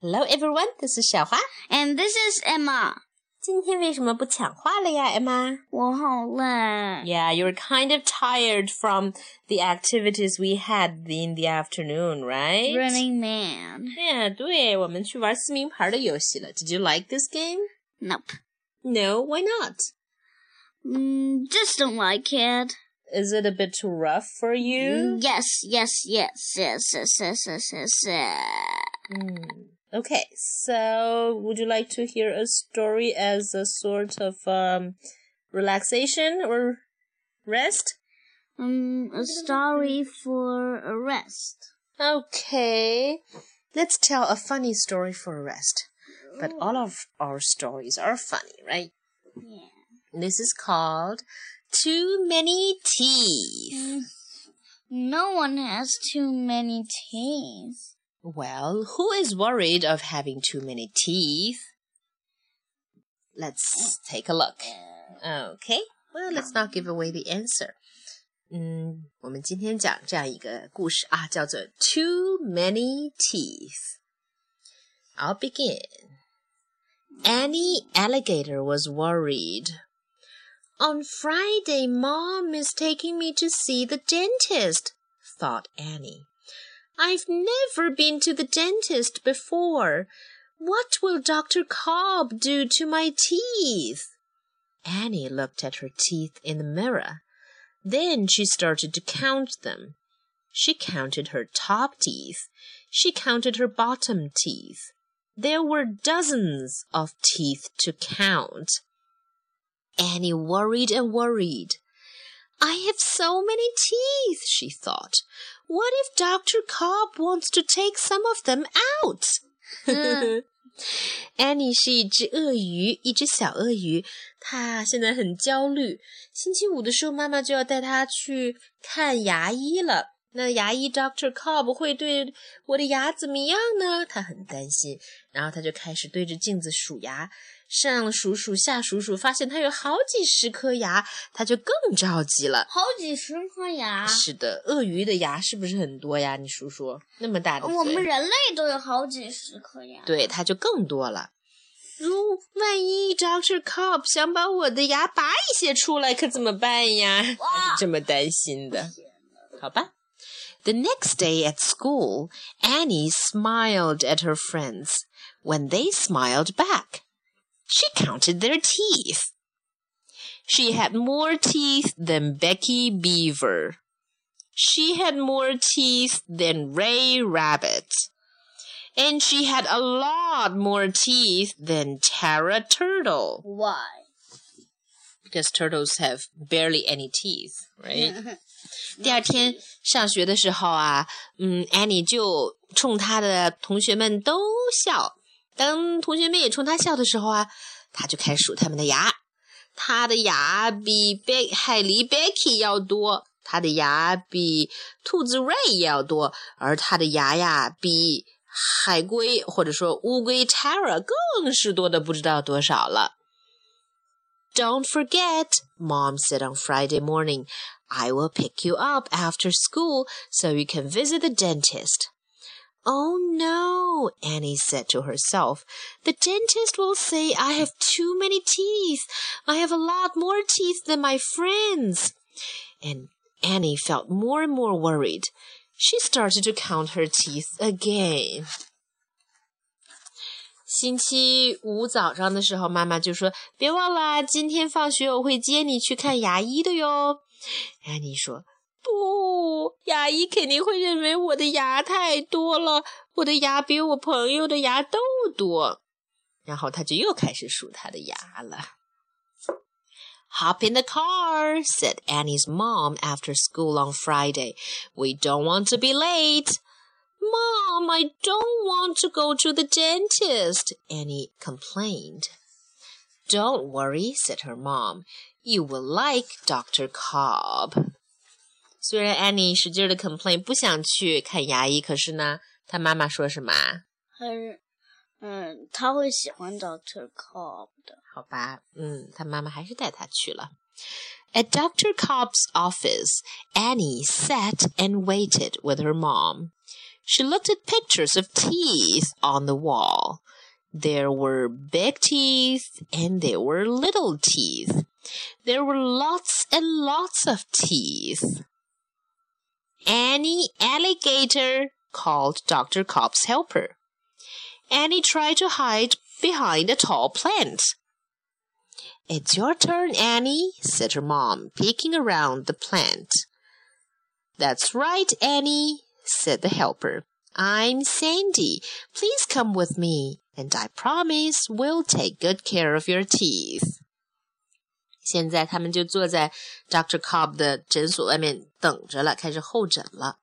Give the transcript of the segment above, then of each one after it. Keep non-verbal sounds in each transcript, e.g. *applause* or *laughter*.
Hello everyone, this is Xiaohua, and this is Emma. 今天为什么不抢话了呀，Emma？我好累。Yeah, you're kind of tired from the activities we had in the afternoon, right? Running Man. Yeah，对，我们去玩撕名牌的游戏了。Did you like this game? Nope. No, why not? Mm, just don't like it. Is it a bit too rough for you? Mm, yes, yes, yes, yes, yes, yes, yes. yes. Mm. Okay, so would you like to hear a story as a sort of um, relaxation or rest? Um, a story for a rest. Okay, let's tell a funny story for a rest. But all of our stories are funny, right? Yeah. This is called Too Many Teeth. No one has too many teeth. Well, who is worried of having too many teeth? Let's take a look. Okay, well, let's not give away the answer. 嗯，我们今天讲这样一个故事啊，叫做 Too Many Teeth. I'll begin. Annie Alligator was worried. On Friday, Mom is taking me to see the dentist, thought Annie. I've never been to the dentist before. What will Dr. Cobb do to my teeth? Annie looked at her teeth in the mirror. Then she started to count them. She counted her top teeth. She counted her bottom teeth. There were dozens of teeth to count. Annie worried and worried. I have so many teeth, she thought. What if Dr. Cobb wants to take some of them out? 嗯 *laughs* Annie 是一只鳄鱼，一只小鳄鱼。她现在很焦虑。星期五的时候，妈妈就要带她去看牙医了。那牙医 Doctor Cobb 会对我的牙怎么样呢？她很担心。然后她就开始对着镜子数牙，上数数下数数，发现它有好几十颗牙，它就更着急了。好几十颗牙。是的，鳄鱼的牙是不是很多呀？你数数，那么大。我们人类都有好几十颗牙。对，它就更多了。如万一 Doctor Cobb 想把我的牙拔一些出来，可怎么办呀？*laughs* 这么担心的。好吧。The next day at school, Annie smiled at her friends. When they smiled back, she counted their teeth. She had more teeth than Becky Beaver. She had more teeth than Ray Rabbit. And she had a lot more teeth than Tara Turtle. Why? Because turtles have barely any teeth, right? *laughs* 第二天上学的时候啊，嗯，Annie 就冲她的同学们都笑。 当同学们也冲他笑的时候啊，他就开始数他们的牙。他的牙比贝海狸 Becky 要多，他的牙比兔子 Ray 要多，而他的牙呀比海龟或者说乌龟 Tara 更是多的不知道多少了。Don't forget, Mom said on Friday morning, I will pick you up after school so you can visit the dentist. Oh no, Annie said to herself. The dentist will say I have too many teeth. I have a lot more teeth than my friends. And Annie felt more and more worried. She started to count her teeth again. 星期五早上的时候，妈妈就说：“别忘了，今天放学我会接你去看牙医的哟。”安妮说：“ 不，牙医肯定会认为我的牙太多了，我的牙比我朋友的牙都多。”然后他就又开始数他的牙了。Hop in the car, said Annie's mom after school on Friday. We don't want to be late. Mom, I don't want to go to the dentist, Annie complained. Don't worry, said her mom. You will like Dr. Cobb. 虽然 Annie 使劲的 complain 不想去看牙医，可是呢，她妈妈说什么？很，嗯，他会喜欢 Doctor Cobb 的。好吧，嗯，她妈妈还是带她去了。At Dr. Cobb's office, Annie sat and waited with her mom. She looked at pictures of teeth on the wall. There were big teeth and there were little teeth. There were lots and lots of teeth. Annie Alligator called Dr. Cobb's helper. Annie tried to hide behind a tall plant. It's your turn, Annie, said her mom, peeking around the plant. That's right, Annie, said the helper. I'm Sandy. Please come with me, and I promise we'll take good care of your teeth. 现在他们就坐在 Doctor Cobb 的诊所外面等着了，开始候诊了。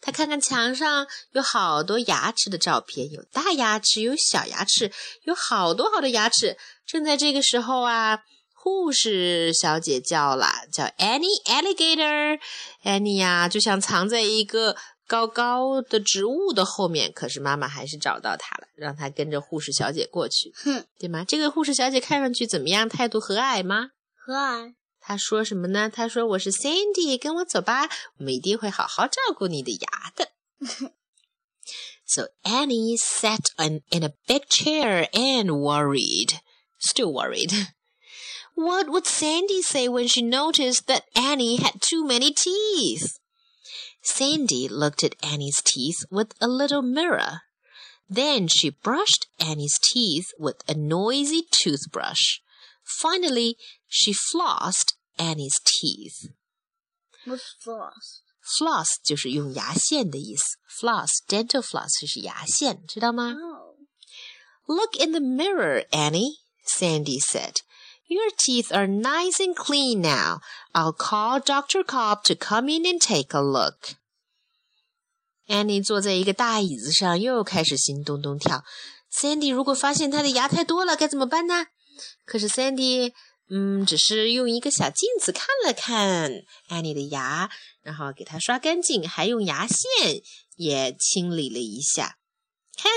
他看看墙上有好多牙齿的照片，有大牙齿，有小牙齿，有好多好多牙齿。正在这个时候啊，护士小姐叫了，叫 Annie Alligator。Annie 呀，就像藏在一个高高的植物的后面。可是妈妈还是找到她了，让她跟着护士小姐过去，哼，对吗？这个护士小姐看上去怎么样？态度和蔼吗？和蔼。她说什么呢？她说：“我是 Sandy，跟我走吧，我们一定会好好照顾你的牙的。” So *laughs* Annie sat on, in a big chair and worried, still worried. *laughs* What would Sandy say when she noticed that Annie had too many teeth? Sandy looked at Annie's teeth with a little mirror. Then she brushed Annie's teeth with a noisy toothbrush. Finally, she flossed Annie's teeth. What's floss? Floss 就是用牙线的意思，floss dental floss 就是牙线，知道吗 Oh. Look in the mirror, Annie, Sandy said. Your teeth are nice and clean now. I'll call Dr. Cobb to come in and take a look. Annie 坐在一个大椅子上，又开始心咚咚跳。Sandy 如果发现她的牙太多了，该怎么办呢？可是 Sandy， 嗯，只是用一个小镜子看了看 Annie 的牙，然后给她刷干净，还用牙线也清理了一下。看，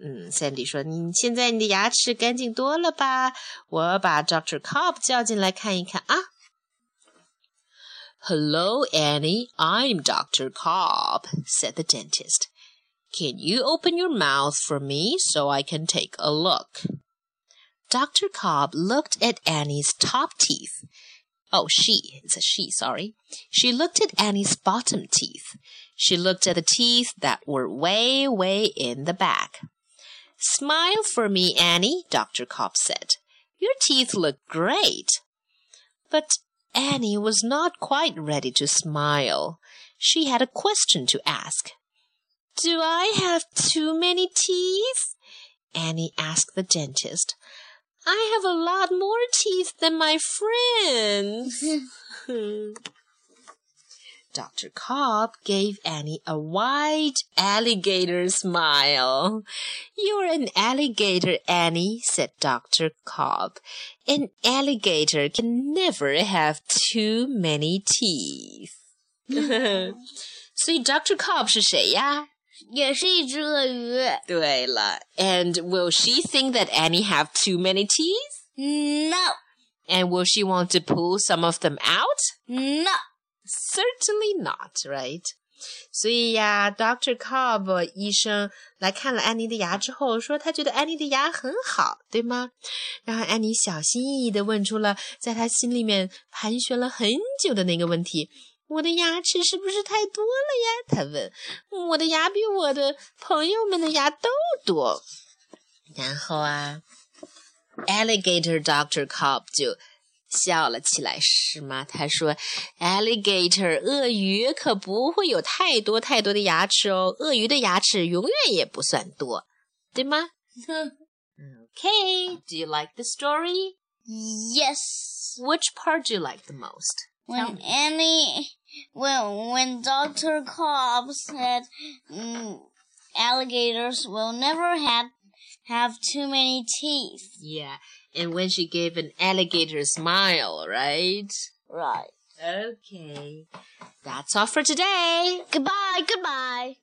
嗯，Sandy 说：“你现在你的牙齿干净多了吧？我把 Doctor Cobb 叫进来看一看啊。” Hello, Annie. I'm Doctor Cobb, said the dentist. Can you open your mouth for me so I can take a look? Dr. Cobb looked at Annie's top teeth. Oh, she, it's a she, sorry. She looked at Annie's bottom teeth. She looked at the teeth that were way, way in the back. Smile for me, Annie, Dr. Cobb said. Your teeth look great. But Annie was not quite ready to smile. She had a question to ask. Do I have too many teeth? Annie asked the dentist. I have a lot more teeth than my friends. *laughs* Dr. Cobb gave Annie a wide alligator smile. You're an alligator, Annie, said Dr. Cobb. An alligator can never have too many teeth. *laughs* 所以 Dr. Cobb 是谁呀？ 也是一只鳄鱼。对了，And will she think that Annie have too many teeth? No, And will she want to pull some of them out? no. Certainly not, right? 所以呀，Dr. Cobb 医生来看了安妮的牙之后，说他觉得安妮的牙很好，对吗？然后安妮小心翼翼地问出了在他心里面盘旋了很久的那个问题： 我的牙齿是不是太多了呀？他问。我的牙比我的朋友们的牙都多。然后啊，Alligator Doctor Cobb 就笑了起来，是吗？他说：“Alligator，鳄鱼可不会有太多太多的牙齿哦，鳄鱼的牙齿永远也不算多，对吗？”Okay, do you like the story? yes. Which part do you like the most? When Annie, when when Doctor Cobb said mm, alligators will never have have too many teeth. Yeah, and when she gave an alligator smile, right? Right. Okay, that's all for today. Goodbye. Goodbye.